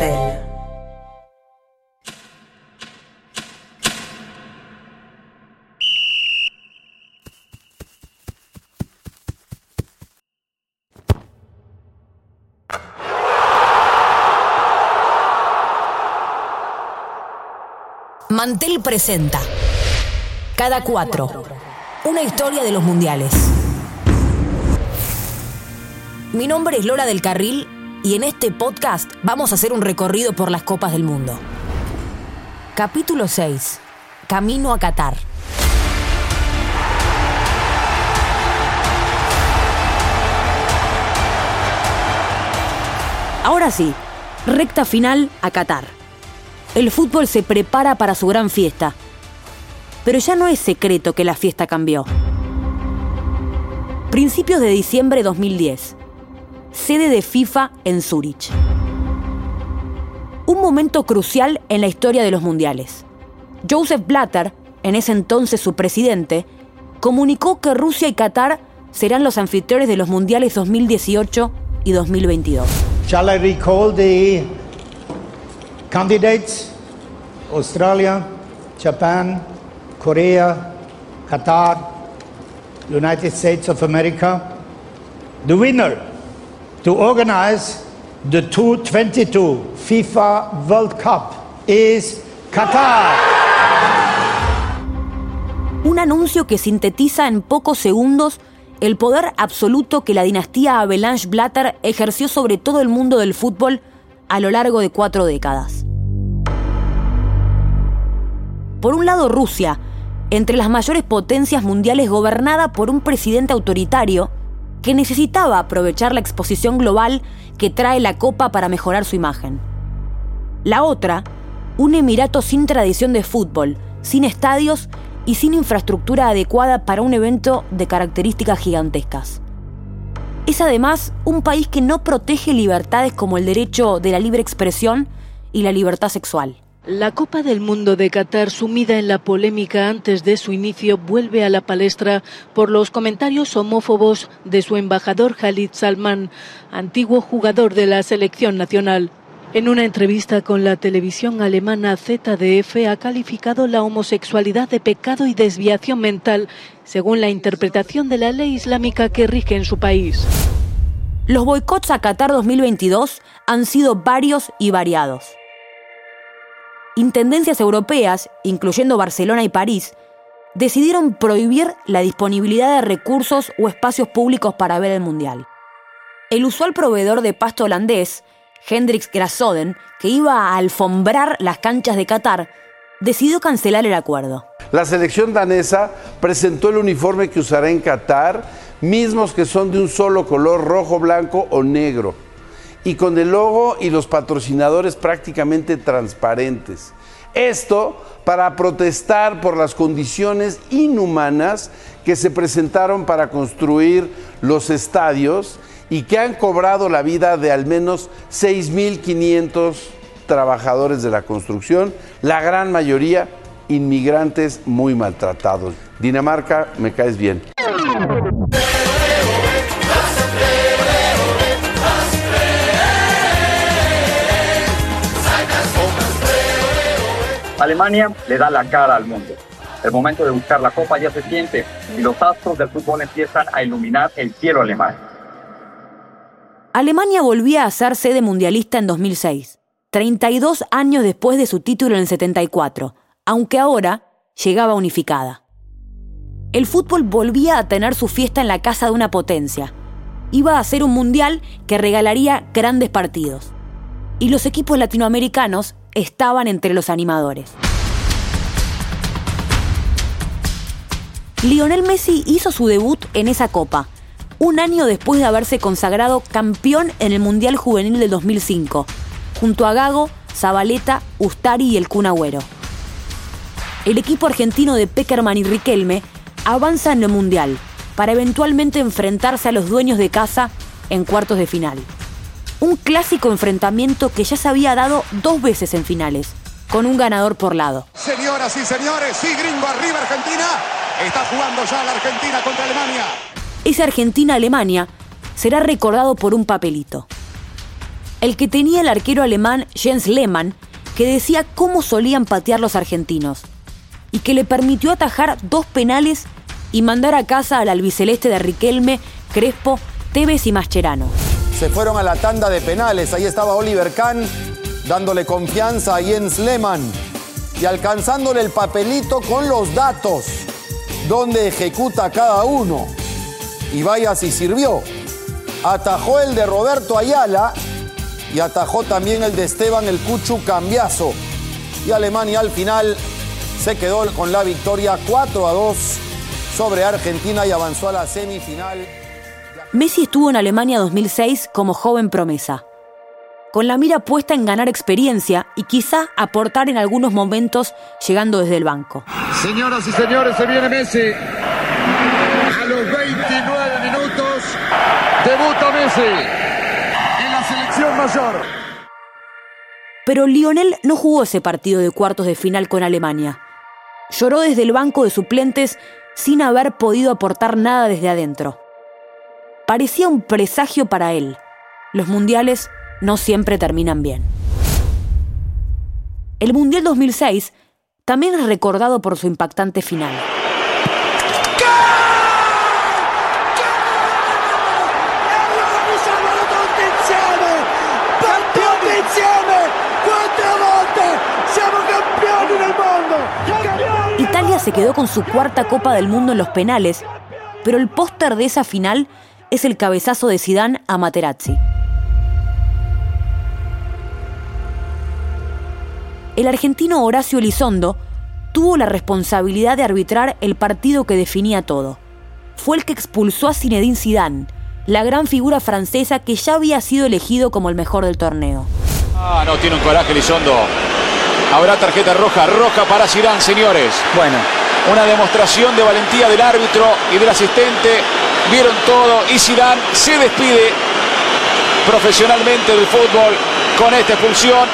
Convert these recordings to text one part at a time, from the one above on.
Mantel. Presenta Cada cuatro. Una historia de los mundiales. Mi nombre es Lola del Carril y en este podcast vamos a hacer un recorrido por las copas del mundo. Capítulo 6. Camino a Qatar. Ahora sí, recta final a Qatar. El fútbol se prepara para su gran fiesta. Pero ya no es secreto que la fiesta cambió. Principios de diciembre de 2010 sede de FIFA en Zúrich. Un momento crucial en la historia de los mundiales. Joseph Blatter, en ese entonces su presidente, comunicó que Rusia y Qatar serán los anfitriones de los mundiales 2018 y 2022. Shall I recall the candidates? Australia, Japan, Korea, Qatar, United States of America. The winner to organize the 2022 FIFA World Cup is Qatar. Un anuncio que sintetiza en pocos segundos el poder absoluto que la dinastía Avalanche Blatter ejerció sobre todo el mundo del fútbol a lo largo de cuatro décadas. Por un lado, Rusia, entre las mayores potencias mundiales gobernada por un presidente autoritario, que necesitaba aprovechar la exposición global que trae la Copa para mejorar su imagen. La otra, un emirato sin tradición de fútbol, sin estadios y sin infraestructura adecuada para un evento de características gigantescas. Es además un país que no protege libertades como el derecho de la libre expresión y la libertad sexual. La Copa del Mundo de Qatar, sumida en la polémica antes de su inicio, vuelve a la palestra por los comentarios homófobos de su embajador Khalid Salman, antiguo jugador de la selección nacional. En una entrevista con la televisión alemana ZDF ha calificado la homosexualidad de pecado y desviación mental, según la interpretación de la ley islámica que rige en su país. Los boicots a Qatar 2022 han sido varios y variados. Intendencias europeas, incluyendo Barcelona y París, decidieron prohibir la disponibilidad de recursos o espacios públicos para ver el Mundial. El usual proveedor de pasto holandés, Hendrix Grasoden, que iba a alfombrar las canchas de Qatar, decidió cancelar el acuerdo. La selección danesa presentó el uniforme que usará en Qatar, mismos que son de un solo color, rojo, blanco o negro y con el logo y los patrocinadores prácticamente transparentes. Esto para protestar por las condiciones inhumanas que se presentaron para construir los estadios y que han cobrado la vida de al menos 6.500 trabajadores de la construcción, la gran mayoría inmigrantes muy maltratados. Dinamarca, me caes bien. Alemania le da la cara al mundo. El momento de buscar la copa ya se siente y los astros del fútbol empiezan a iluminar el cielo alemán. Alemania volvía a ser sede mundialista en 2006, 32 años después de su título en el 74, aunque ahora llegaba unificada. El fútbol volvía a tener su fiesta en la casa de una potencia. Iba a ser un mundial que regalaría grandes partidos. Y los equipos latinoamericanos estaban entre los animadores. Lionel Messi hizo su debut en esa copa, un año después de haberse consagrado campeón en el Mundial Juvenil del 2005, junto a Gago, Zabaleta, Ustari y el Kun Agüero. El equipo argentino de Peckerman y Riquelme avanza en el Mundial para eventualmente enfrentarse a los dueños de casa en cuartos de final un clásico enfrentamiento que ya se había dado dos veces en finales, con un ganador por lado. Señoras y señores, sí, gringo, arriba Argentina. Está jugando ya la Argentina contra Alemania. Esa Argentina-Alemania será recordado por un papelito. el que tenía el arquero alemán Jens Lehmann, que decía cómo solían patear los argentinos, y que le permitió atajar dos penales y mandar a casa al albiceleste de Riquelme, Crespo, Tevez y Mascherano. Se fueron a la tanda de penales, ahí estaba Oliver Kahn dándole confianza a Jens Lehmann y alcanzándole el papelito con los datos, donde ejecuta cada uno. Y vaya si sirvió. Atajó el de Roberto Ayala y atajó también el de Esteban el Cuchu Cambiazo. Y Alemania al final se quedó con la victoria 4 a 2 sobre Argentina y avanzó a la semifinal. Messi estuvo en Alemania 2006 como joven promesa, con la mira puesta en ganar experiencia y quizá aportar en algunos momentos llegando desde el banco. Señoras y señores, se viene Messi. A los 29 minutos debuta Messi selección mayor. Pero Lionel no jugó ese partido de cuartos de final con Alemania. Lloró desde el banco de suplentes sin haber podido aportar nada desde adentro. Parecía un presagio para él. Los mundiales no siempre terminan bien. El Mundial 2006 también es recordado por su impactante final. Italia se quedó con su cuarta Copa del Mundo en los penales, pero el póster de esa final es el cabezazo de Zidane a Materazzi. El argentino Horacio Elizondo tuvo la responsabilidad de arbitrar el partido que definía todo. Fue el que expulsó a Zinedine Zidane, la gran figura francesa que ya había sido elegido como el mejor del torneo. Ah, no, tiene un coraje Elizondo. Habrá tarjeta roja, roja para Zidane, señores. Bueno, una demostración de valentía del árbitro y del asistente. Vieron todo y Zidane se despide profesionalmente del fútbol con esta expulsión.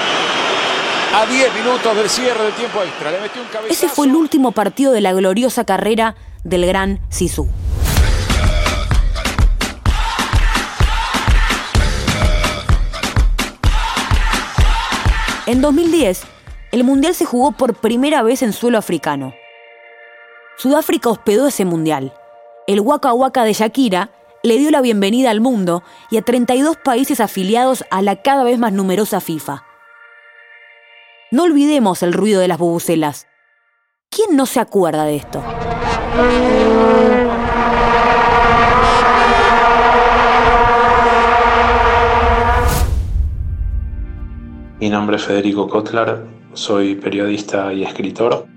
A 10 minutos del cierre del tiempo extra. Ese fue el último partido de la gloriosa carrera del gran Sisu. En 2010, el Mundial se jugó por primera vez en suelo africano. Sudáfrica hospedó ese Mundial. El Waka Waka de Shakira le dio la bienvenida al mundo y a 32 países afiliados a la cada vez más numerosa FIFA. No olvidemos el ruido de las bubucelas. ¿Quién no se acuerda de esto? Mi nombre es Federico Kotlar, soy periodista y escritor.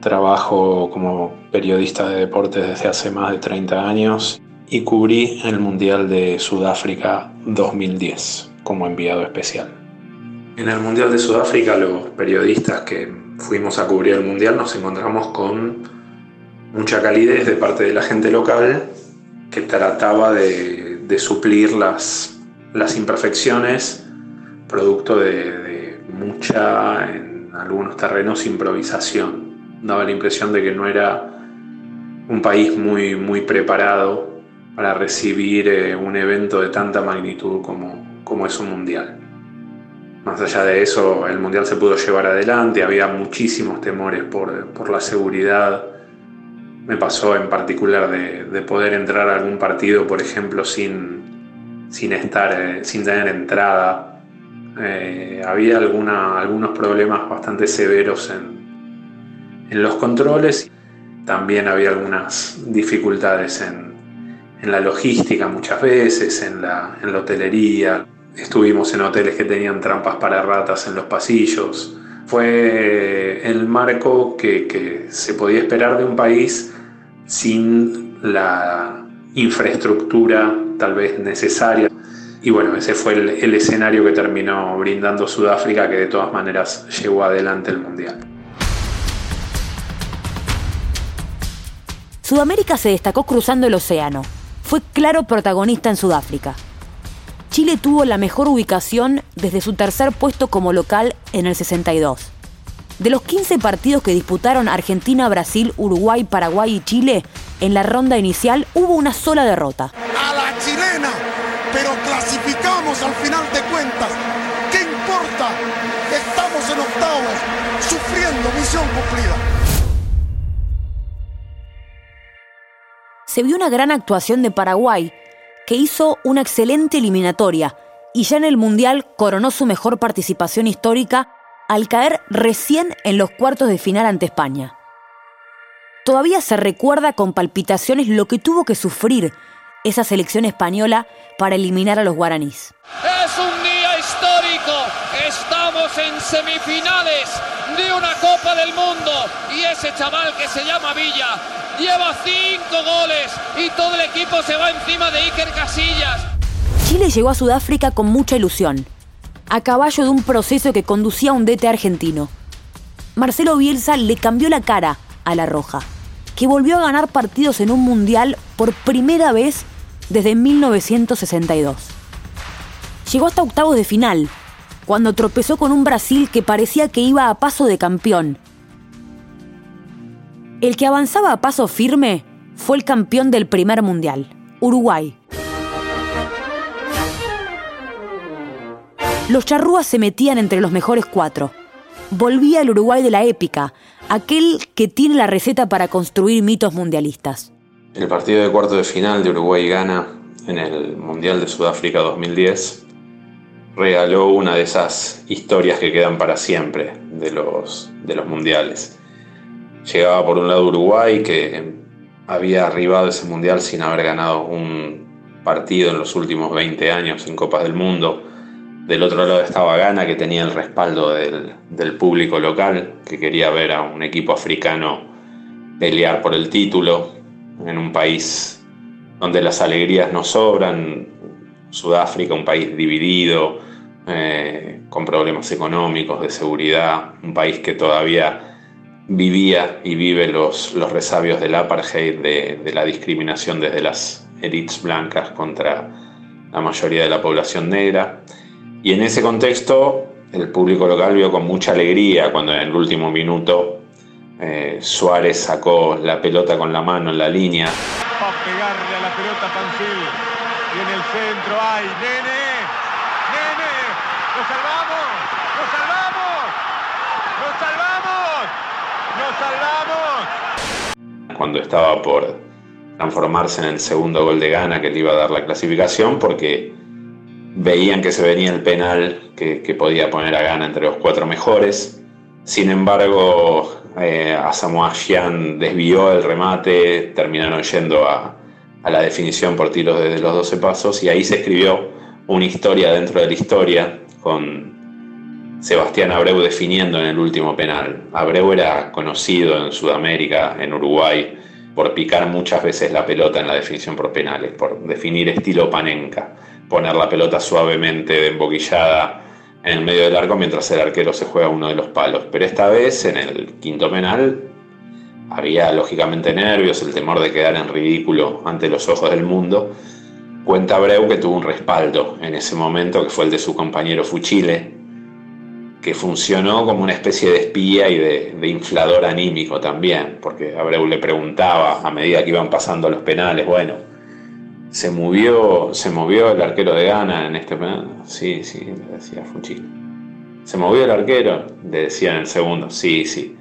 Trabajo como periodista de deportes desde hace más de 30 años y cubrí el Mundial de Sudáfrica 2010 como enviado especial. En el Mundial de Sudáfrica los periodistas que fuimos a cubrir el Mundial nos encontramos con mucha calidez de parte de la gente local que trataba de, suplir las, las imperfecciones producto de, mucha, en algunos terrenos, improvisación. Daba la impresión de que no era un país muy, muy preparado para recibir eh, un evento de tanta magnitud como, como es un mundial. Más allá de eso, el mundial se pudo llevar adelante, había muchísimos temores por, la seguridad. Me pasó en particular de, poder entrar a algún partido, por ejemplo, sin, sin, estar, eh, sin tener entrada eh, había algunos problemas bastante severos en, los controles. También había algunas dificultades en, la logística muchas veces, en la, hotelería. Estuvimos en hoteles que tenían trampas para ratas en los pasillos. Fue el marco que, se podía esperar de un país sin la infraestructura tal vez necesaria y bueno, ese fue el, escenario que terminó brindando Sudáfrica, que de todas maneras llevó adelante el Mundial. Sudamérica se destacó cruzando el océano. Fue claro protagonista en Sudáfrica. Chile tuvo la mejor ubicación desde su tercer puesto como local en el 62. De los 15 partidos que disputaron Argentina, Brasil, Uruguay, Paraguay y Chile, en la ronda inicial hubo una sola derrota. A la chilena pero clasificamos al final de cuentas. ¿Qué importa? Estamos en octavos, sufriendo misión cumplida. Se vio una gran actuación de Paraguay, que hizo una excelente eliminatoria y ya en el Mundial coronó su mejor participación histórica al caer recién en los cuartos de final ante España. Todavía se recuerda con palpitaciones lo que tuvo que sufrir esa selección española para eliminar a los guaraníes. Es un día histórico. En semifinales de una Copa del Mundo. Y ese chaval que se llama Villa lleva cinco goles y todo el equipo se va encima de Iker Casillas. Chile llegó a Sudáfrica con mucha ilusión, a caballo de un proceso que conducía a un DT argentino. Marcelo Bielsa le cambió la cara a la Roja, que volvió a ganar partidos en un mundial por primera vez desde 1962. Llegó hasta octavos de final, cuando tropezó con un Brasil que parecía que iba a paso de campeón. El que avanzaba a paso firme fue el campeón del primer mundial, Uruguay. Los charrúas se metían entre los mejores cuatro. Volvía el Uruguay de la épica, aquel que tiene la receta para construir mitos mundialistas. El partido de cuarto de final de Uruguay gana en el Mundial de Sudáfrica 2010 regaló una de esas historias que quedan para siempre de los, de los mundiales. Llegaba por un lado Uruguay, que había arribado ese mundial sin haber ganado un partido en los últimos 20 años en Copas del Mundo. Del otro lado estaba Ghana, que tenía el respaldo del, del público local, que quería ver a un equipo africano pelear por el título en un país donde las alegrías no sobran, Sudáfrica, un país dividido, eh, con problemas económicos, de seguridad, un país que todavía vivía y vive los, los resabios del apartheid, de, la discriminación desde las élites blancas contra la mayoría de la población negra. Y en ese contexto, el público local vio con mucha alegría cuando en el último minuto eh, Suárez sacó la pelota con la mano en la línea. Pegarle a la pelota. Y en el centro hay Nene. Nene. ¡Lo salvamos! ¡Lo salvamos! ¡Lo salvamos! ¡Lo salvamos! Cuando estaba por transformarse en el segundo gol de Gana que le iba a dar la clasificación porque veían que se venía el penal que, podía poner a Gana entre los cuatro mejores. Sin embargo, eh, Asamoah Gyan desvió el remate, terminaron yendo a, a, la definición por tiros desde los 12 pasos y ahí se escribió una historia dentro de la historia con Sebastián Abreu definiendo en el último penal. Abreu era conocido en Sudamérica, en Uruguay, por picar muchas veces la pelota en la definición por penales, por definir estilo panenca, poner la pelota suavemente emboquillada en el medio del arco mientras el arquero se juega uno de los palos. Pero esta vez, en el quinto penal, había lógicamente nervios, el temor de quedar en ridículo ante los ojos del mundo. Cuenta Breu que tuvo un respaldo en ese momento, que fue el de su compañero Fuchile, que funcionó como una especie de espía y de, de inflador anímico también, porque Abreu le preguntaba a medida que iban pasando los penales, bueno, se movió, se movió el arquero de Gana en este penal. Sí, sí, le decía Fuchile. Se movió el arquero, le decía en el segundo, sí, sí.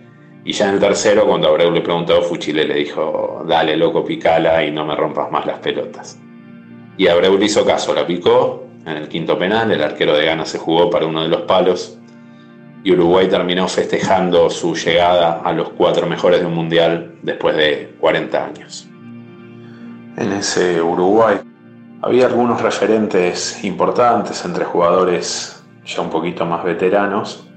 Y ya en el tercero, cuando Abreu le preguntó, Fuchile le dijo, dale loco, picala y no me rompas más las pelotas. Y Abreu le hizo caso, la picó en el quinto penal, el arquero de Gana se jugó para uno de los palos y Uruguay terminó festejando su llegada a los cuatro mejores de un mundial después de 40 años en ese Uruguay. Había algunos referentes importantes entre jugadores ya un poquito más veteranos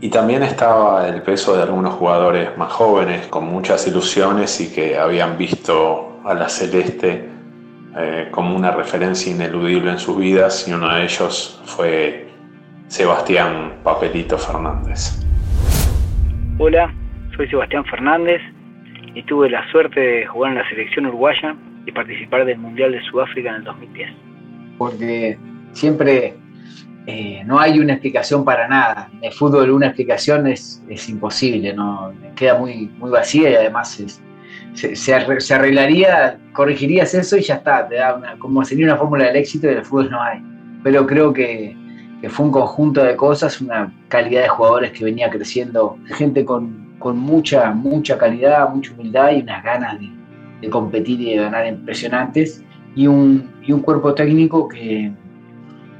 y también estaba el peso de algunos jugadores más jóvenes con muchas ilusiones y que habían visto a la celeste eh, como una referencia ineludible en sus vidas y uno de ellos fue Sebastián Papelito Fernández. Hola, soy Sebastián Fernández y tuve la suerte de jugar en la selección uruguaya y participar del Mundial de Sudáfrica en el 2010. Porque siempre eh, no hay una explicación para nada. En el fútbol una explicación es, es imposible, ¿no? queda muy, muy vacía y además es, se, arreglaría, corregirías eso y ya está, te da una, como sería una fórmula del éxito y del fútbol no hay. Pero creo que, fue un conjunto de cosas, una calidad de jugadores que venía creciendo, gente con, mucha, mucha calidad, mucha humildad y unas ganas de, competir y de ganar impresionantes, y un, y un cuerpo técnico que,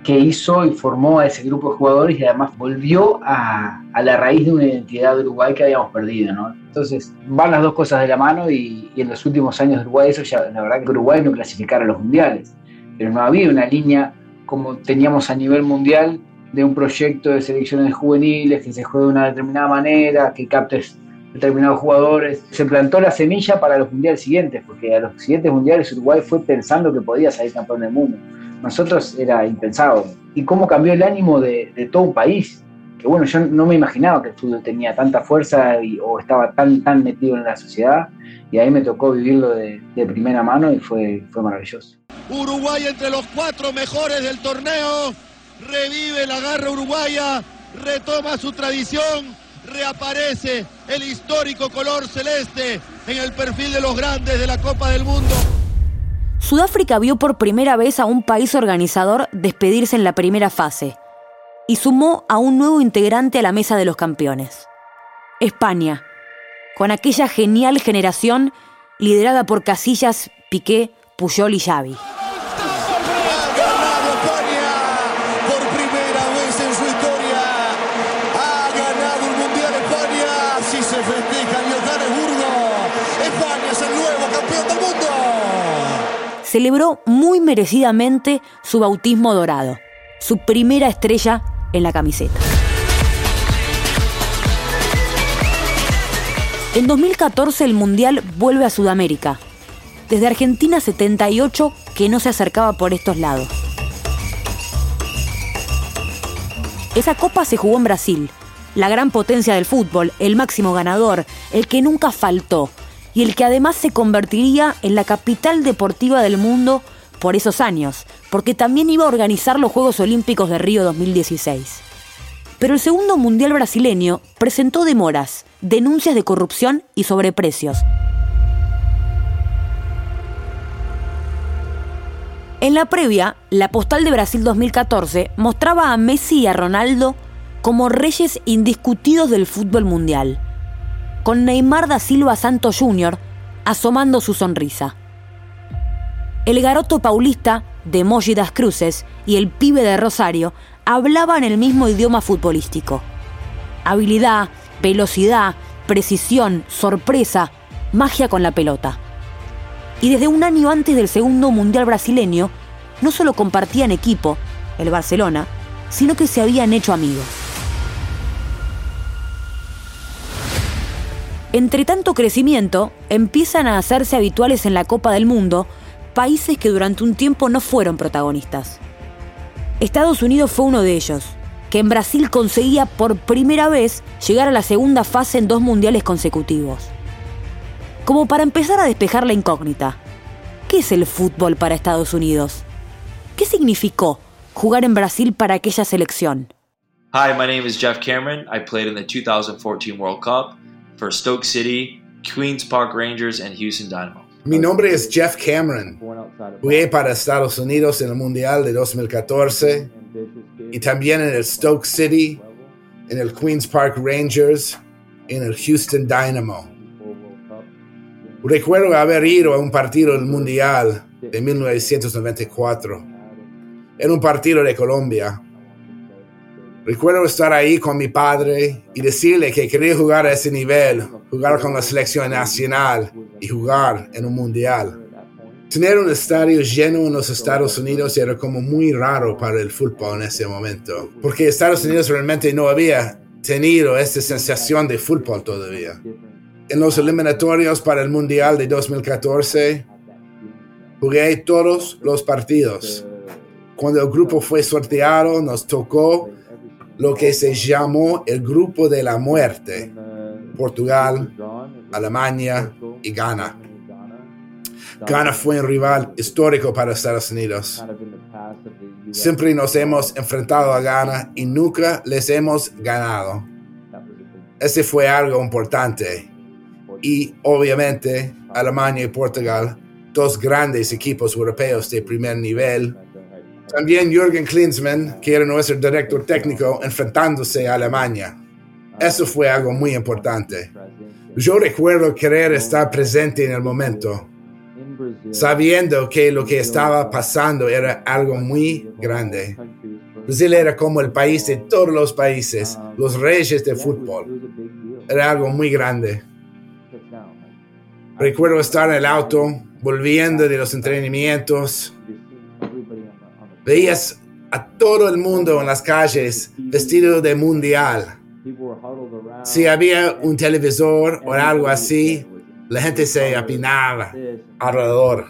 que hizo y formó a ese grupo de jugadores y además volvió a, la raíz de una identidad de Uruguay que habíamos perdido, ¿no? Entonces van las dos cosas de la mano y, en los últimos años de Uruguay eso ya, la verdad que Uruguay no clasificara a los mundiales, pero no había una línea como teníamos a nivel mundial de un proyecto de selecciones juveniles que se juegue de una determinada manera, que captes determinados jugadores. Se plantó la semilla para los mundiales siguientes, porque a los siguientes mundiales Uruguay fue pensando que podía salir campeón del mundo nosotros era impensado. Y cómo cambió el ánimo de, todo un país. Que bueno, yo no me imaginaba que el fútbol tenía tanta fuerza o estaba tan, tan metido en la sociedad. Y ahí me tocó vivirlo de, primera mano y fue, fue maravilloso. Uruguay entre los cuatro mejores del torneo. Revive la garra uruguaya, retoma su tradición, reaparece el histórico color celeste en el perfil de los grandes de la Copa del Mundo. Sudáfrica vio por primera vez a un país organizador despedirse en la primera fase y sumó a un nuevo integrante a la mesa de los campeones. España, con aquella genial generación liderada por Casillas, Piqué, Puyol y Xavi. Celebró muy merecidamente su bautismo dorado, su primera estrella en la camiseta. En 2014 el Mundial vuelve a Sudamérica. Desde Argentina 78 que no se acercaba por estos lados. Esa copa se jugó en Brasil, la gran potencia del fútbol, el máximo ganador, el que nunca faltó, y el que además se convertiría en la capital deportiva del mundo por esos años, porque también iba a organizar los Juegos Olímpicos de Río 2016. Pero el segundo Mundial brasileño presentó demoras, denuncias de corrupción y sobreprecios. En la previa, la postal de Brasil 2014 mostraba a Messi y a Ronaldo como reyes indiscutidos del fútbol mundial con Neymar da Silva Santos Jr. asomando su sonrisa. El garoto paulista de Moji das Cruces y el pibe de Rosario hablaban el mismo idioma futbolístico. Habilidad, velocidad, precisión, sorpresa, magia con la pelota. Y desde un año antes del segundo Mundial brasileño, no solo compartían equipo, el Barcelona, sino que se habían hecho amigos. Entre tanto crecimiento, empiezan a hacerse habituales en la Copa del Mundo países que durante un tiempo no fueron protagonistas. Estados Unidos fue uno de ellos, que en Brasil conseguía por primera vez llegar a la segunda fase en dos mundiales consecutivos. Como para empezar a despejar la incógnita, ¿qué es el fútbol para Estados Unidos? ¿Qué significó jugar en Brasil para aquella selección? Hi, my name is Jeff Cameron. I played in the 2014 World Cup for Stoke City, Queens Park Rangers and Houston Dynamo. Mi nombre es Jeff Cameron. Jugué para Estados Unidos en el Mundial de 2014 y también en el Stoke City, en el Queens Park Rangers en el Houston Dynamo. Recuerdo haber ido a un partido del Mundial de 1994. Era un partido de Colombia Recuerdo estar ahí con mi padre y decirle que quería jugar a ese nivel, jugar con la selección nacional y jugar en un mundial. Tener un estadio lleno en los Estados Unidos era como muy raro para el fútbol en ese momento, porque Estados Unidos realmente no había tenido esta sensación de fútbol todavía. En los eliminatorios para el Mundial de 2014, jugué todos los partidos. Cuando el grupo fue sorteado, nos tocó lo que se llamó el Grupo de la Muerte, Portugal, Alemania y Ghana. Ghana fue un rival histórico para Estados Unidos. Siempre nos hemos enfrentado a Ghana y nunca les hemos ganado. Ese fue algo importante. y obviamente Alemania y Portugal, dos grandes equipos europeos de primer nivel. También Jürgen Klinsmann, que era nuestro director técnico, enfrentándose a Alemania. Eso fue algo muy importante. Yo recuerdo querer estar presente en el momento, sabiendo que lo que estaba pasando era algo muy grande. Brasil era como el país de todos los países, los reyes de fútbol. Era algo muy grande. Recuerdo estar en el auto, volviendo de los entrenamientos. Veías a todo el mundo en las calles vestido de mundial. Si había un televisor o algo así, la gente se apinaba alrededor.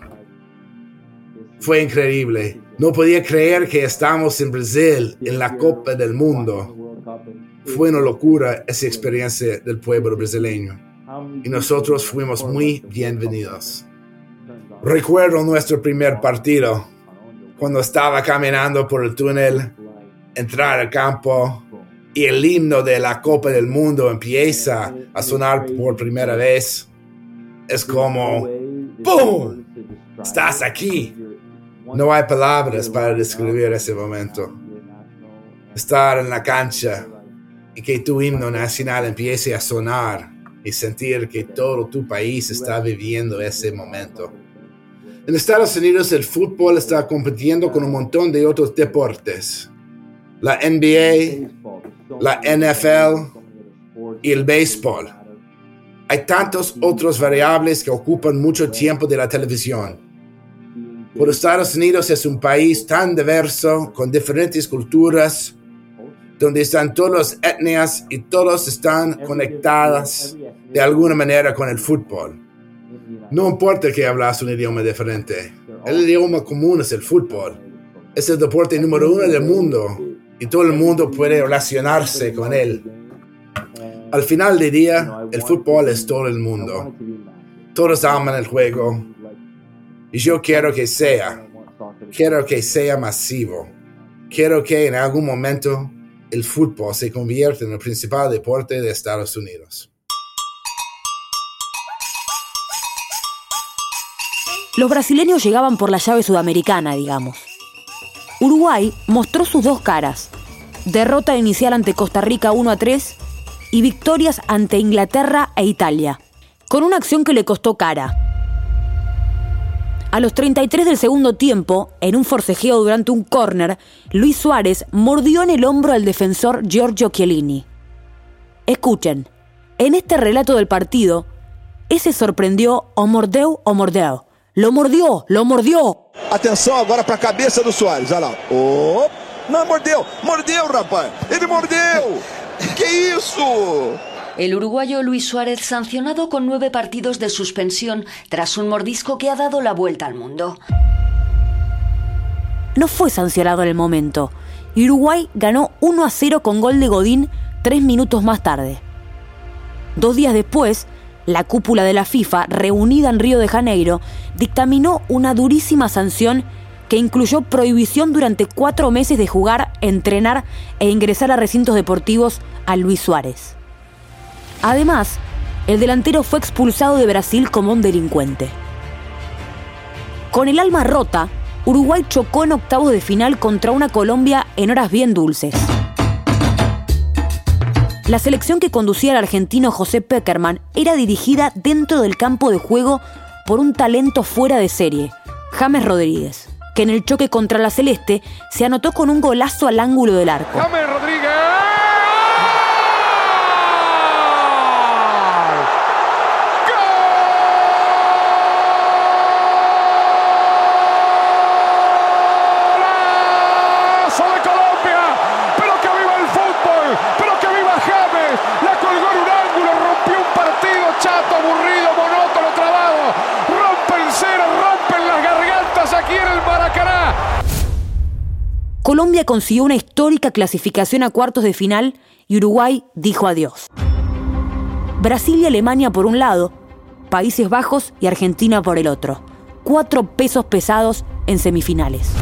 Fue increíble. No podía creer que estamos en Brasil, en la Copa del Mundo. Fue una locura esa experiencia del pueblo brasileño. Y nosotros fuimos muy bienvenidos. Recuerdo nuestro primer partido, cuando estaba caminando por el túnel, entrar al campo y el himno de la Copa del Mundo empieza a sonar por primera vez. Es como, ¡Pum! Estás aquí. No hay palabras para describir ese momento. Estar en la cancha y que tu himno nacional empiece a sonar y sentir que todo tu país está viviendo ese momento. En Estados Unidos el fútbol está compitiendo con un montón de otros deportes. La NBA, la NFL y el béisbol. Hay tantos otros variables que ocupan mucho tiempo de la televisión. Por Estados Unidos es un país tan diverso, con diferentes culturas, donde están todas las etnias y todos están conectadas de alguna manera con el fútbol. No importa que hablas un idioma diferente, el idioma común es el fútbol. Es el deporte número uno del mundo y todo el mundo puede relacionarse con él. Al final del día, el fútbol es todo el mundo. Todos aman el juego, y yo quiero que sea, quiero que sea masivo. Quiero que en algún momento el fútbol se convierta en el principal deporte de Estados Unidos. Los brasileños llegaban por la llave sudamericana, digamos. Uruguay mostró sus dos caras. Derrota inicial ante Costa Rica 1 a 3 y victorias ante Inglaterra e Italia, con una acción que le costó cara. A los 33 del segundo tiempo, en un forcejeo durante un córner, Luis Suárez mordió en el hombro al defensor Giorgio Chiellini. Escuchen, en este relato del partido, ese sorprendió o mordeu o mordeu. Lo mordió, lo mordió. Atenção agora para a cabeça do Soares, olha lá. Oh, não mordeu, mordeu, rapaz. Ele mordeu. Que isso? El uruguayo Luis Suárez sancionado con nueve partidos de suspensión tras un mordisco que ha dado la vuelta al mundo. No fue sancionado en el momento. Uruguay ganó 1 a 0 con gol de Godín tres minutos más tarde. Dos días después, la cúpula de la FIFA, reunida en Río de Janeiro, dictaminó una durísima sanción que incluyó prohibición durante cuatro meses de jugar, entrenar e ingresar a recintos deportivos a Luis Suárez. Además, el delantero fue expulsado de Brasil como un delincuente. Con el alma rota, Uruguay chocó en octavos de final contra una Colombia en horas bien dulces. La selección que conducía el argentino José Peckerman era dirigida dentro del campo de juego por un talento fuera de serie, James Rodríguez, que en el choque contra la Celeste se anotó con un golazo al ángulo del arco. ¡Golazo de Colombia! ¡Pero que viva el fútbol! ¡Pero que viva James! La colgó en un ángulo, rompió un partido chato, aburrido, monótono, trabado. Rompen cero, rompen las gargantas aquí en el Maracaná. Colombia consiguió una histórica clasificación a cuartos de final y Uruguay dijo adiós. Brasil y Alemania por un lado, Países Bajos y Argentina por el otro. Cuatro pesos pesados en semifinales.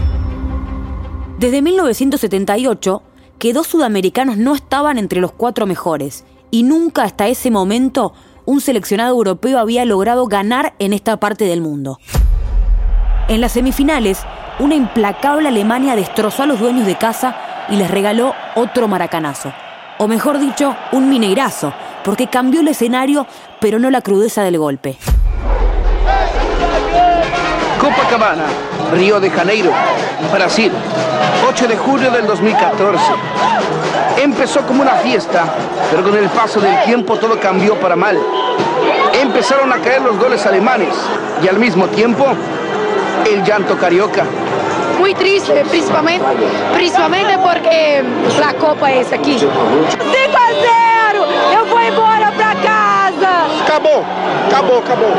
Desde 1978, que dos sudamericanos no estaban entre los cuatro mejores y nunca hasta ese momento un seleccionado europeo había logrado ganar en esta parte del mundo. En las semifinales, una implacable Alemania destrozó a los dueños de casa y les regaló otro maracanazo. O mejor dicho, un mineirazo, porque cambió el escenario, pero no la crudeza del golpe. Copacabana, Río de Janeiro, Brasil, 8 de julio del 2014. Empezó como una fiesta, pero con el paso del tiempo todo cambió para mal. Empezaron a caer los goles alemanes y al mismo tiempo el llanto carioca. Muy triste, principalmente, principalmente porque la copa es aquí. 5 a 0! Eu vou embora para casa! Acabó, acabó, acabó.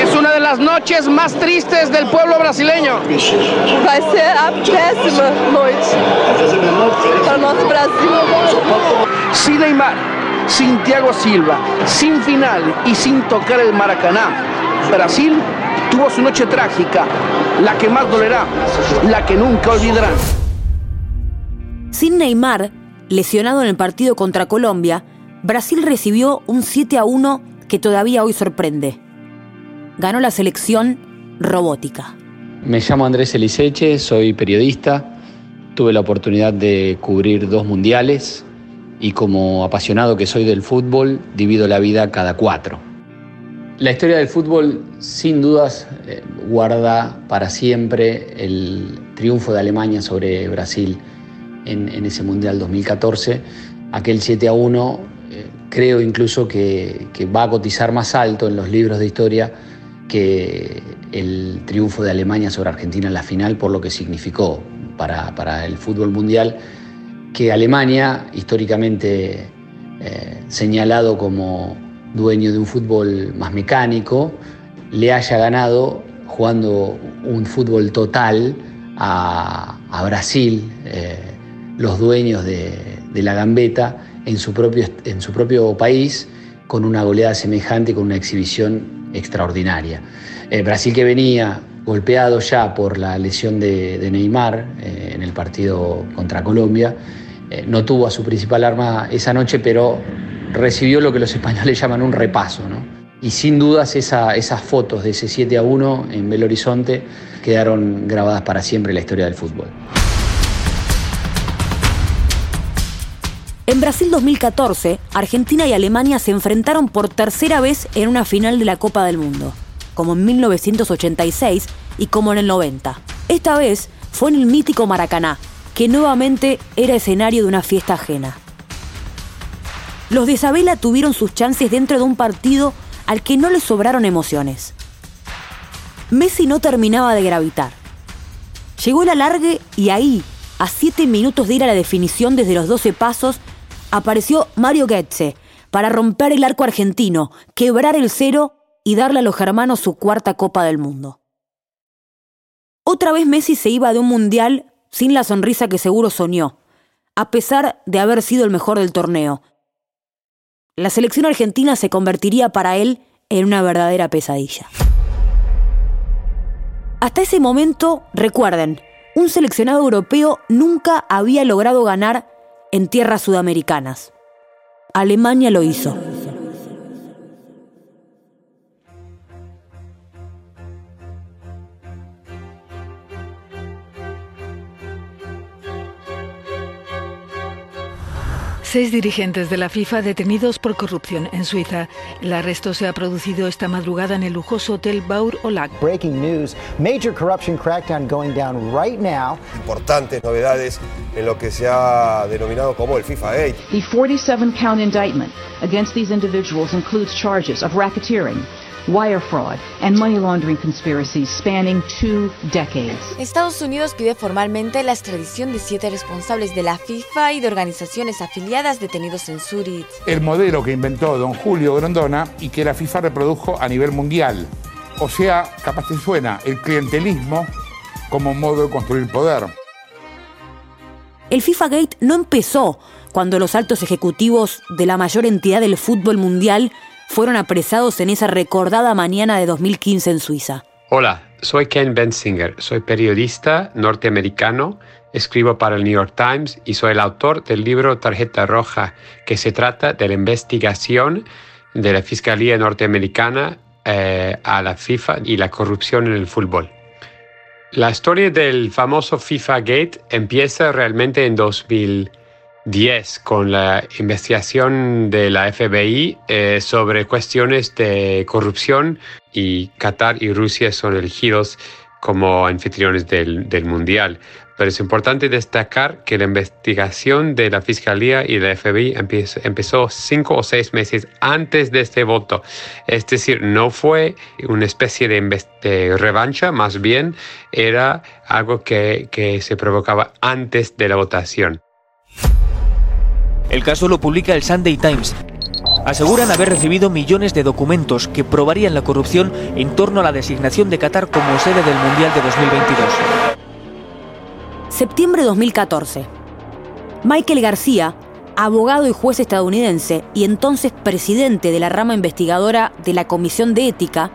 Es una de las noches más tristes del pueblo brasileño. Vai ser a péssima noite para o nosso Brasil. Sin Neymar, sin Thiago Silva, sin final y sin tocar el Maracaná, Brasil tuvo su noche trágica, la que más dolerá, la que nunca olvidarán. Sin Neymar, lesionado en el partido contra Colombia, Brasil recibió un 7 a 1 que todavía hoy sorprende. Ganó la selección robótica. Me llamo Andrés Eliseche, soy periodista. Tuve la oportunidad de cubrir dos mundiales y como apasionado que soy del fútbol, divido la vida cada cuatro. La historia del fútbol sin dudas eh, guarda para siempre el triunfo de Alemania sobre Brasil en, ese Mundial 2014. Aquel 7 a 1 eh, creo incluso que, va a cotizar más alto en los libros de historia que el triunfo de Alemania sobre Argentina en la final por lo que significó para, el fútbol mundial, que Alemania, históricamente eh, señalado como dueño de un fútbol más mecánico, le haya ganado jugando un fútbol total a, Brasil, eh, los dueños de, la gambeta, en su, propio, en su propio país, con una goleada semejante, con una exhibición extraordinaria. Eh, Brasil que venía golpeado ya por la lesión de, Neymar eh, en el partido contra Colombia, no tuvo a su principal arma esa noche, pero recibió lo que los españoles llaman un repaso. Y sin dudas esas fotos de ese 7 a 1 en Belo Horizonte quedaron grabadas para siempre en la historia del fútbol. En Brasil 2014, Argentina y Alemania se enfrentaron por tercera vez en una final de la Copa del Mundo, como en 1986 y como en el 90. Esta vez fue en el mítico Maracaná, que nuevamente era escenario de una fiesta ajena. Los de Isabela tuvieron sus chances dentro de un partido al que no le sobraron emociones. Messi no terminaba de gravitar. Llegó el alargue y ahí, a 7 minutos de ir a la definición desde los 12 pasos, apareció Mario Goetze para romper el arco argentino, quebrar el cero y darle a los germanos su cuarta Copa del Mundo. Otra vez Messi se iba de un mundial sin la sonrisa que seguro soñó, a pesar de haber sido el mejor del torneo, la selección argentina se convertiría para él en una verdadera pesadilla. Hasta ese momento, recuerden, un seleccionado europeo nunca había logrado ganar en tierras sudamericanas. Alemania lo hizo. Seis dirigentes de la FIFA detenidos por corrupción en Suiza. El arresto se ha producido esta madrugada en el lujoso hotel Baur Olag. Breaking news: major corruption crackdown going down right now. Importantes novedades en lo que se ha denominado como el FIFA Gate. The 47 count indictment against these individuals includes charges of racketeering wire fraud, and money laundering conspiracies spanning two decades. Estados Unidos pide formalmente la extradición de siete responsables de la FIFA y de organizaciones afiliadas detenidos en Zurich. El modelo que inventó don Julio Grondona y que la FIFA reprodujo a nivel mundial. O sea, capaz te suena, el clientelismo como modo de construir poder. El FIFA Gate no empezó cuando los altos ejecutivos de la mayor entidad del fútbol mundial fueron apresados en esa recordada mañana de 2015 en Suiza. Hola, soy Ken Bensinger, soy periodista norteamericano, escribo para el New York Times y soy el autor del libro Tarjeta Roja, que se trata de la investigación de la Fiscalía norteamericana eh, a la FIFA y la corrupción en el fútbol. La historia del famoso FIFA Gate empieza realmente en 2010 con la investigación de la FBI eh, sobre cuestiones de corrupción y Qatar y Rusia son elegidos como anfitriones del, del Mundial. Pero es importante destacar que la investigación de la Fiscalía y la FBI empezó, cinco o seis meses antes de este voto. Es decir, no fue una especie de, revancha, más bien era algo que, que se provocaba antes de la votación. El caso lo publica el Sunday Times. Aseguran haber recibido millones de documentos que probarían la corrupción en torno a la designación de Qatar como sede del Mundial de 2022. Septiembre de 2014. Michael García, abogado y juez estadounidense y entonces presidente de la rama investigadora de la Comisión de Ética,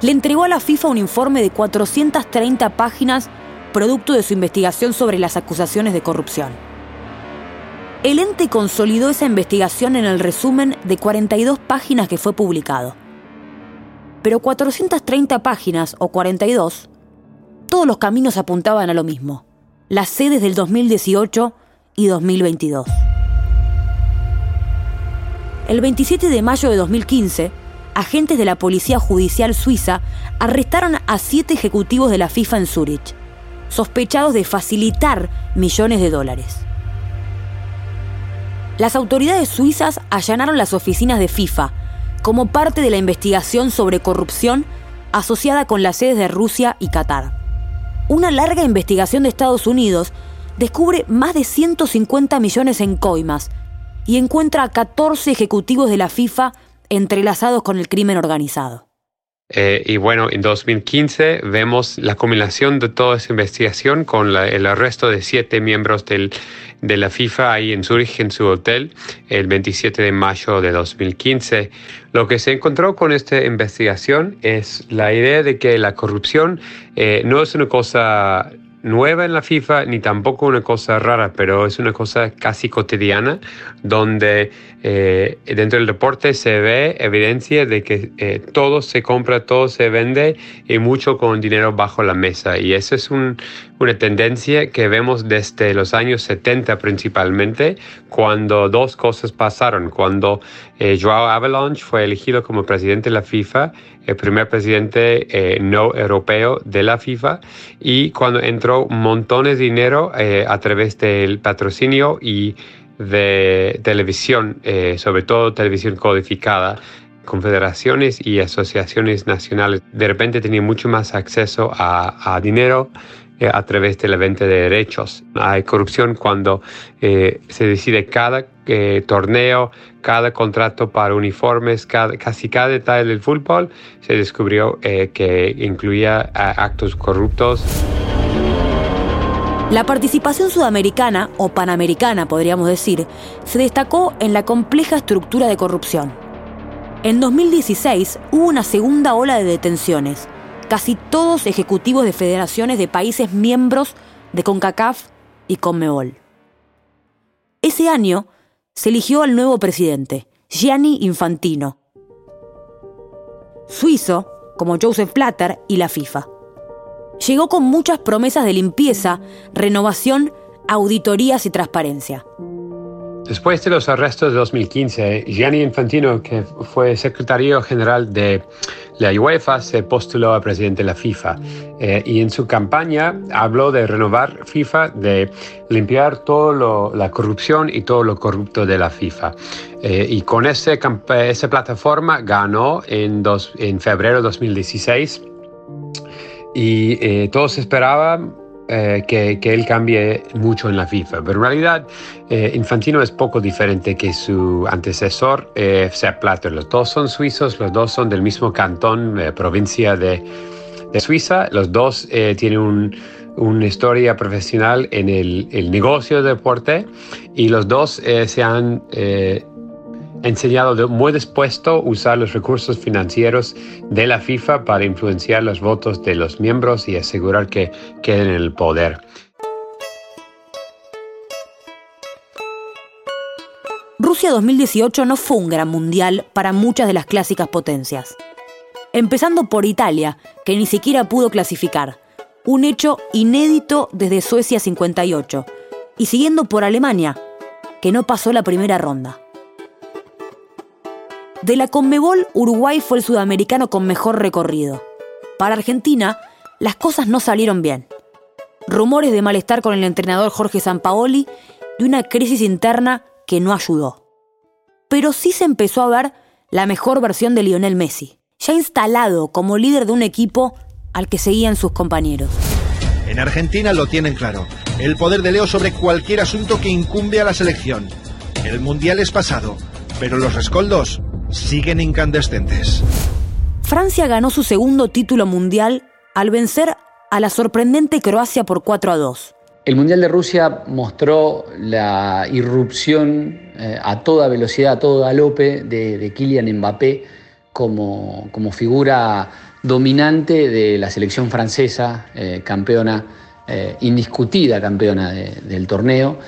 le entregó a la FIFA un informe de 430 páginas producto de su investigación sobre las acusaciones de corrupción. El ente consolidó esa investigación en el resumen de 42 páginas que fue publicado. Pero 430 páginas o 42, todos los caminos apuntaban a lo mismo las sedes del 2018 y 2022. El 27 de mayo de 2015, agentes de la Policía Judicial Suiza arrestaron a siete ejecutivos de la FIFA en Zúrich, sospechados de facilitar millones de dólares. Las autoridades suizas allanaron las oficinas de FIFA como parte de la investigación sobre corrupción asociada con las sedes de Rusia y Qatar una larga investigación de Estados Unidos descubre más de 150 millones en coimas y encuentra a 14 ejecutivos de la FIFA entrelazados con el crimen organizado. Eh, y bueno, en 2015 vemos la combinación de toda esa investigación con el arresto de siete miembros del, de la FIFA ahí en Zurich, en su hotel, el 27 de mayo de 2015. Lo que se encontró con esta investigación es la idea de que la corrupción eh, no es una cosa nueva en la FIFA ni tampoco una cosa rara, pero es una cosa casi cotidiana donde eh, dentro del deporte se ve evidencia de que eh, todo se compra, todo se vende y mucho con dinero bajo la mesa. Y eso es una tendencia que vemos desde los años 70 principalmente, cuando dos cosas pasaron. Cuando eh, Joao Avalanche fue elegido como presidente de la FIFA, el primer presidente no europeo de la FIFA, y cuando entró montones de dinero a través del patrocinio y de televisión, eh, sobre todo televisión codificada, confederaciones y asociaciones nacionales. De repente tenían mucho más acceso a, dinero eh, a través de la venta de derechos. Hay corrupción cuando eh, se decide cada torneo, cada contrato para uniformes, casi cada detalle del fútbol, se descubrió que incluía actos corruptos. La participación sudamericana, o panamericana podríamos decir, se destacó en la compleja estructura de corrupción. En 2016 hubo una segunda ola de detenciones, casi todos ejecutivos de federaciones de países miembros de CONCACAF y CONMEBOL. Ese año se eligió al nuevo presidente, Gianni Infantino, suizo como Joseph Platter y la FIFA. Llegó con muchas promesas de limpieza, renovación, auditorías y transparencia. Después de los arrestos de 2015, Gianni Infantino, que fue secretario general de la UEFA, se postuló a presidente de la FIFA. Eh, y en su campaña habló de renovar FIFA, de limpiar toda la corrupción y todo lo corrupto de la FIFA. Eh, y con ese, esa plataforma ganó en, dos, en febrero de 2016 y eh, todos esperaban eh, que, que, él cambie mucho en la FIFA, pero en realidad eh, Infantino es poco diferente que su antecesor, Sepp Blatter. Los dos son suizos, los dos son del mismo cantón, provincia de, de, Suiza, los dos tienen un, una historia profesional en el, el, negocio de deporte y los dos se han enseñado muy dispuesto a usar los recursos financieros de la FIFA para influenciar los votos de los miembros y asegurar que queden en el poder. Rusia 2018 no fue un gran mundial para muchas de las clásicas potencias. Empezando por Italia, que ni siquiera pudo clasificar, un hecho inédito desde Suecia 58, y siguiendo por Alemania, que no pasó la primera ronda. De la Conmebol, Uruguay fue el sudamericano con mejor recorrido. Para Argentina, las cosas no salieron bien. Rumores de malestar con el entrenador Jorge Sampaoli y una crisis interna que no ayudó. Pero sí se empezó a ver la mejor versión de Lionel Messi, ya instalado como líder de un equipo al que seguían sus compañeros. En Argentina lo tienen claro, el poder de Leo sobre cualquier asunto que incumbe a la selección. El Mundial es pasado, pero los rescoldos siguen incandescentes. Francia ganó su segundo título mundial al vencer a la sorprendente Croacia por 4 a 2. El Mundial de Rusia mostró la irrupción eh, a toda velocidad, a todo galope de, Kylian Mbappé como, como, figura dominante de la selección francesa, eh, campeona, eh, indiscutida campeona del torneo,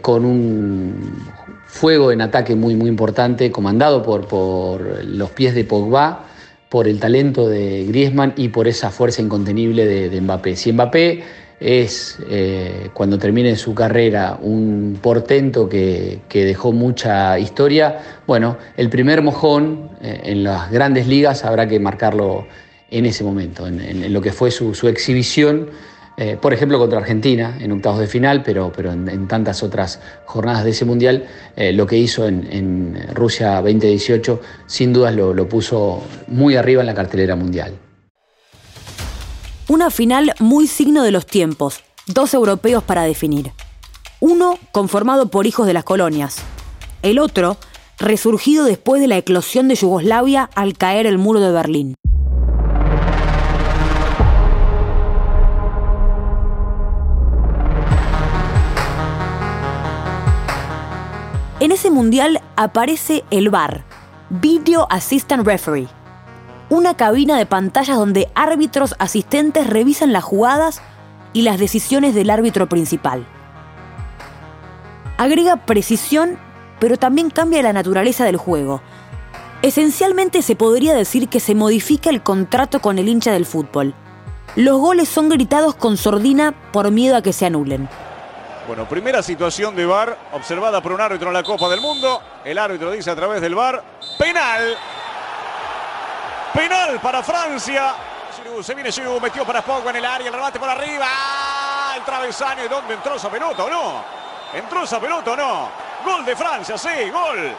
con un fuego en ataque muy, muy importante, comandado por, por los pies de Pogba, por el talento de Griezmann y por esa fuerza incontenible de, de Mbappé. Si Mbappé es, eh, cuando termine su carrera, un portento que, dejó mucha historia. Bueno, el primer mojón eh, en las grandes ligas habrá que marcarlo en ese momento, en, lo que fue su, exhibición, eh, por ejemplo, contra Argentina en octavos de final, pero, pero en, tantas otras jornadas de ese mundial, lo que hizo en, Rusia 2018 sin dudas lo puso muy arriba en la cartelera mundial. Una final muy signo de los tiempos, dos europeos para definir. Uno conformado por hijos de las colonias, el otro resurgido después de la eclosión de Yugoslavia al caer el muro de Berlín. En ese mundial aparece el VAR, Video Assistant Referee, una cabina de pantallas donde árbitros asistentes revisan las jugadas y las decisiones del árbitro principal. Agrega precisión, pero también cambia la naturaleza del juego. Esencialmente se podría decir que se modifica el contrato con el hincha del fútbol. Los goles son gritados con sordina por miedo a que se anulen. Bueno, primera situación de VAR observada por un árbitro en la Copa del Mundo. El árbitro dice a través del VAR, penal. Penal para Francia. se viene Giroud, metió para Pogba en el área, el remate por arriba. ¡Ah! El travesaño, ¿y dónde entró esa pelota o no? ¿Entró esa pelota o no? Gol de Francia, sí, gol.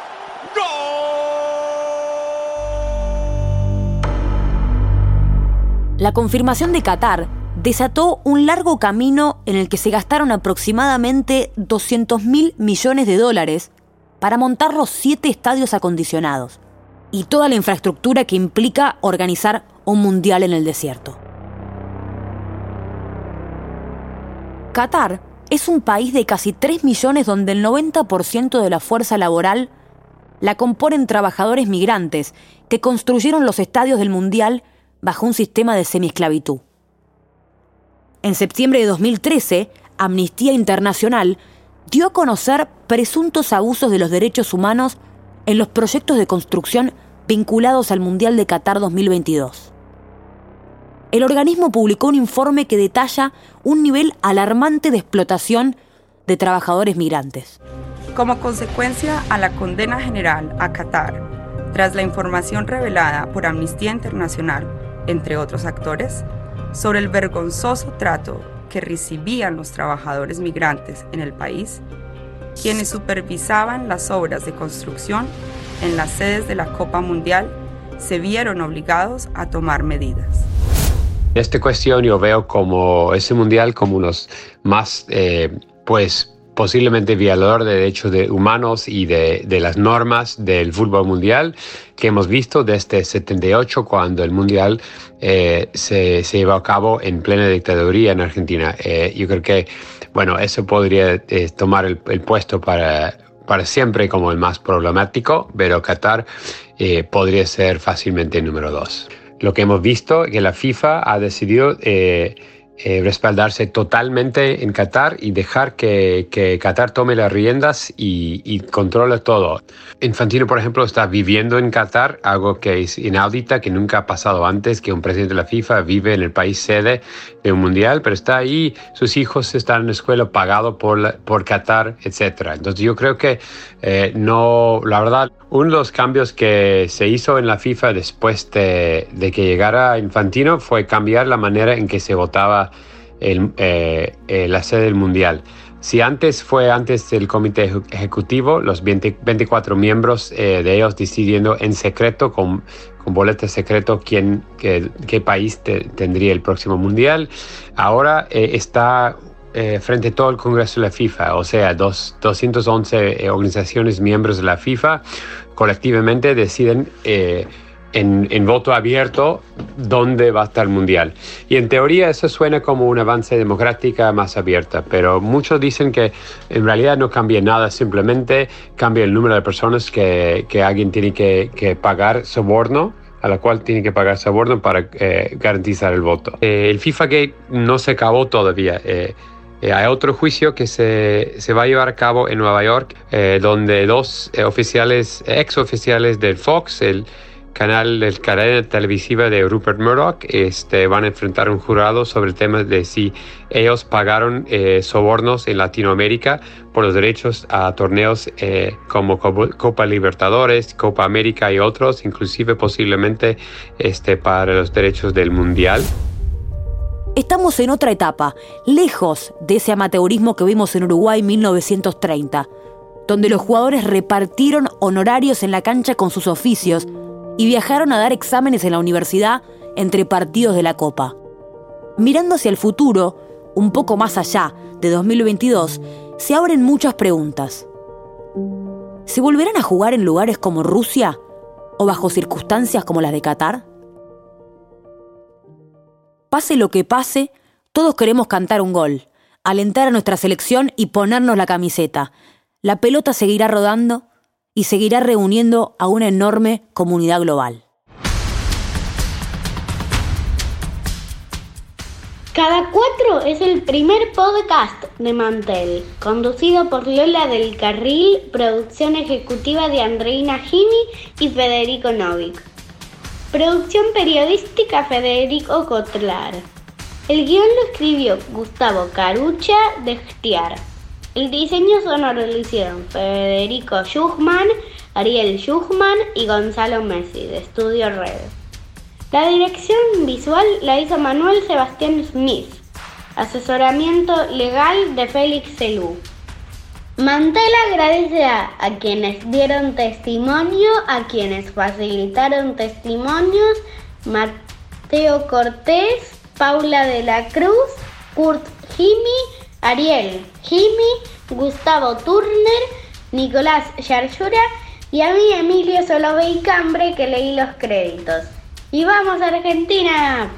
¡Gol! La confirmación de Qatar desató un largo camino en el que se gastaron aproximadamente 200 mil millones de dólares para montar los siete estadios acondicionados y toda la infraestructura que implica organizar un mundial en el desierto. Qatar es un país de casi 3 millones donde el 90% de la fuerza laboral la componen trabajadores migrantes que construyeron los estadios del Mundial bajo un sistema de semiesclavitud. En septiembre de 2013, Amnistía Internacional dio a conocer presuntos abusos de los derechos humanos en los proyectos de construcción vinculados al Mundial de Qatar 2022. El organismo publicó un informe que detalla un nivel alarmante de explotación de trabajadores migrantes. Como consecuencia a la condena general a Qatar, tras la información revelada por Amnistía Internacional, entre otros actores, sobre el vergonzoso trato que recibían los trabajadores migrantes en el país, quienes supervisaban las obras de construcción en las sedes de la Copa Mundial se vieron obligados a tomar medidas. Esta cuestión yo veo como ese mundial como unos más, eh, pues posiblemente violador de derechos de humanos y de, de, las normas del fútbol mundial que hemos visto desde 78 cuando el mundial eh, se, se, llevó a cabo en plena dictadura en Argentina. Eh, yo creo que bueno, eso podría eh, tomar el, puesto para, para siempre como el más problemático, pero Qatar eh, podría ser fácilmente el número dos. Lo que hemos visto es que la FIFA ha decidido eh, respaldarse totalmente en Qatar y dejar que, que Qatar tome las riendas y, y, controle todo. Infantino, por ejemplo, está viviendo en Qatar, algo que es inaudita, que nunca ha pasado antes, que un presidente de la FIFA vive en el país sede de un mundial, pero está ahí, sus hijos están en la escuela pagado por, por Qatar, etc. Entonces yo creo que eh, no, la verdad, uno de los cambios que se hizo en la FIFA después de, de que llegara Infantino fue cambiar la manera en que se votaba el, eh, eh, la sede del Mundial. Si antes fue antes del comité ejecutivo, los 20, 24 miembros eh, de ellos decidiendo en secreto, con, con boleta secreto, quién, qué, qué país te, tendría el próximo mundial, ahora eh, está eh, frente a todo el Congreso de la FIFA, o sea, dos, 211 eh, organizaciones miembros de la FIFA colectivamente deciden en, en, voto abierto dónde va a estar el mundial. Y en teoría eso suena como un avance democrática más abierta, pero muchos dicen que en realidad no cambia nada, simplemente cambia el número de personas que, que alguien tiene que, que, pagar soborno a la cual tiene que pagar soborno para eh, garantizar el voto. Eh, el FIFA Gate no se acabó todavía. Eh, eh, hay otro juicio que se, se, va a llevar a cabo en Nueva York, eh, donde dos eh, oficiales, ex oficiales del Fox, el canal, el cadena televisiva de Rupert Murdoch, este, van a enfrentar un jurado sobre el tema de si ellos pagaron eh, sobornos en Latinoamérica por los derechos a torneos eh, como Copa Libertadores, Copa América y otros, inclusive posiblemente este, para los derechos del Mundial. Estamos en otra etapa, lejos de ese amateurismo que vimos en Uruguay en 1930, donde los jugadores repartieron honorarios en la cancha con sus oficios y viajaron a dar exámenes en la universidad entre partidos de la Copa. Mirando hacia el futuro, un poco más allá de 2022, se abren muchas preguntas. ¿Se volverán a jugar en lugares como Rusia o bajo circunstancias como las de Qatar? Pase lo que pase, todos queremos cantar un gol, alentar a nuestra selección y ponernos la camiseta. La pelota seguirá rodando y seguirá reuniendo a una enorme comunidad global. Cada cuatro es el primer podcast de Mantel, conducido por Lola del Carril, producción ejecutiva de Andreina Gini y Federico Novik. Producción periodística Federico Cotlar. El guion lo escribió Gustavo Carucha de Gestiar. El diseño sonoro lo hicieron Federico Schuchman, Ariel Schuchman y Gonzalo Messi de Estudio Red. La dirección visual la hizo Manuel Sebastián Smith. Asesoramiento legal de Félix Celú. Mantel agradece a, a, quienes dieron testimonio, a quienes facilitaron testimonios, Mateo Cortés, Paula de la Cruz, Kurt Jimmy, Ariel, Jimmy, Gustavo Turner, Nicolás Yarchura y a mí Emilio Solovey Cambre que leí los créditos. ¡Y vamos Argentina!